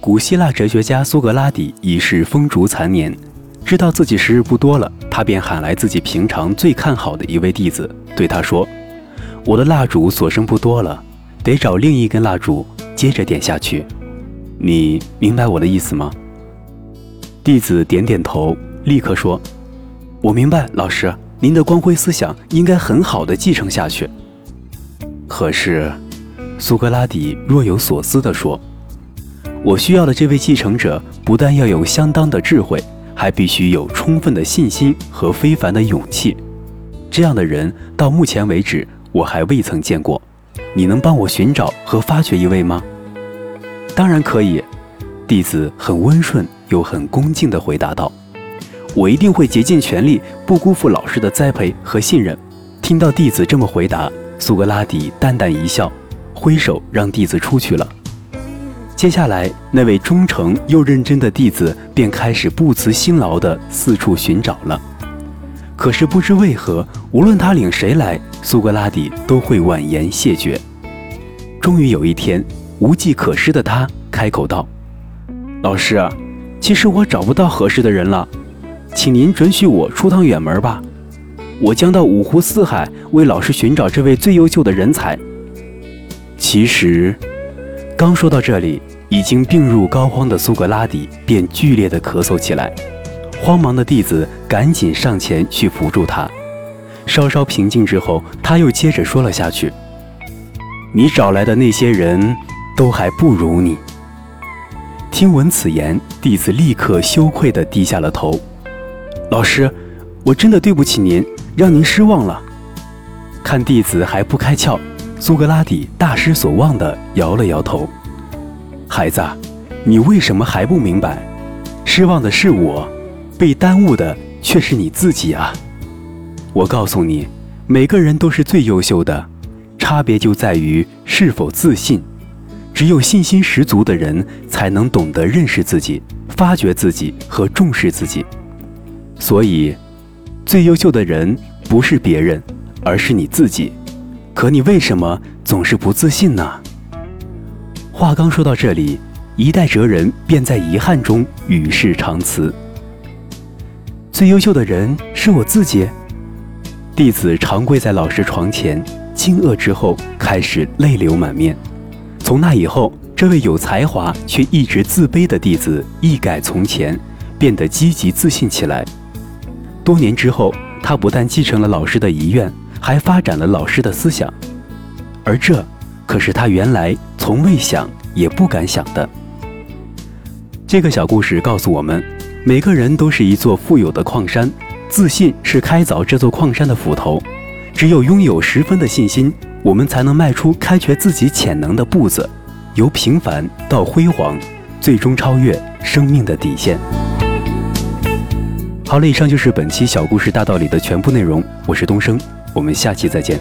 古希腊哲学家苏格拉底已是风烛残年，知道自己时日不多了，他便喊来自己平常最看好的一位弟子，对他说：“我的蜡烛所剩不多了，得找另一根蜡烛接着点下去。你明白我的意思吗？”弟子点点头，立刻说：“我明白，老师，您的光辉思想应该很好的继承下去。”可是，苏格拉底若有所思地说。我需要的这位继承者，不但要有相当的智慧，还必须有充分的信心和非凡的勇气。这样的人到目前为止我还未曾见过。你能帮我寻找和发掘一位吗？当然可以。弟子很温顺又很恭敬地回答道：“我一定会竭尽全力，不辜负老师的栽培和信任。”听到弟子这么回答，苏格拉底淡淡一笑，挥手让弟子出去了。接下来，那位忠诚又认真的弟子便开始不辞辛劳地四处寻找了。可是不知为何，无论他领谁来，苏格拉底都会婉言谢绝。终于有一天，无计可施的他开口道：“老师，其实我找不到合适的人了，请您准许我出趟远门吧。我将到五湖四海为老师寻找这位最优秀的人才。”其实。刚说到这里，已经病入膏肓的苏格拉底便剧烈的咳嗽起来。慌忙的弟子赶紧上前去扶住他。稍稍平静之后，他又接着说了下去：“你找来的那些人都还不如你。”听闻此言，弟子立刻羞愧地低下了头。老师，我真的对不起您，让您失望了。看弟子还不开窍。苏格拉底大失所望地摇了摇头：“孩子，你为什么还不明白？失望的是我，被耽误的却是你自己啊！我告诉你，每个人都是最优秀的，差别就在于是否自信。只有信心十足的人，才能懂得认识自己、发掘自己和重视自己。所以，最优秀的人不是别人，而是你自己。”可你为什么总是不自信呢？话刚说到这里，一代哲人便在遗憾中与世长辞。最优秀的人是我自己。弟子长跪在老师床前，惊愕之后开始泪流满面。从那以后，这位有才华却一直自卑的弟子一改从前，变得积极自信起来。多年之后，他不但继承了老师的遗愿。还发展了老师的思想，而这可是他原来从未想也不敢想的。这个小故事告诉我们，每个人都是一座富有的矿山，自信是开凿这座矿山的斧头。只有拥有十分的信心，我们才能迈出开掘自己潜能的步子，由平凡到辉煌，最终超越生命的底线。好了，以上就是本期小故事大道理的全部内容。我是东升。我们下期再见。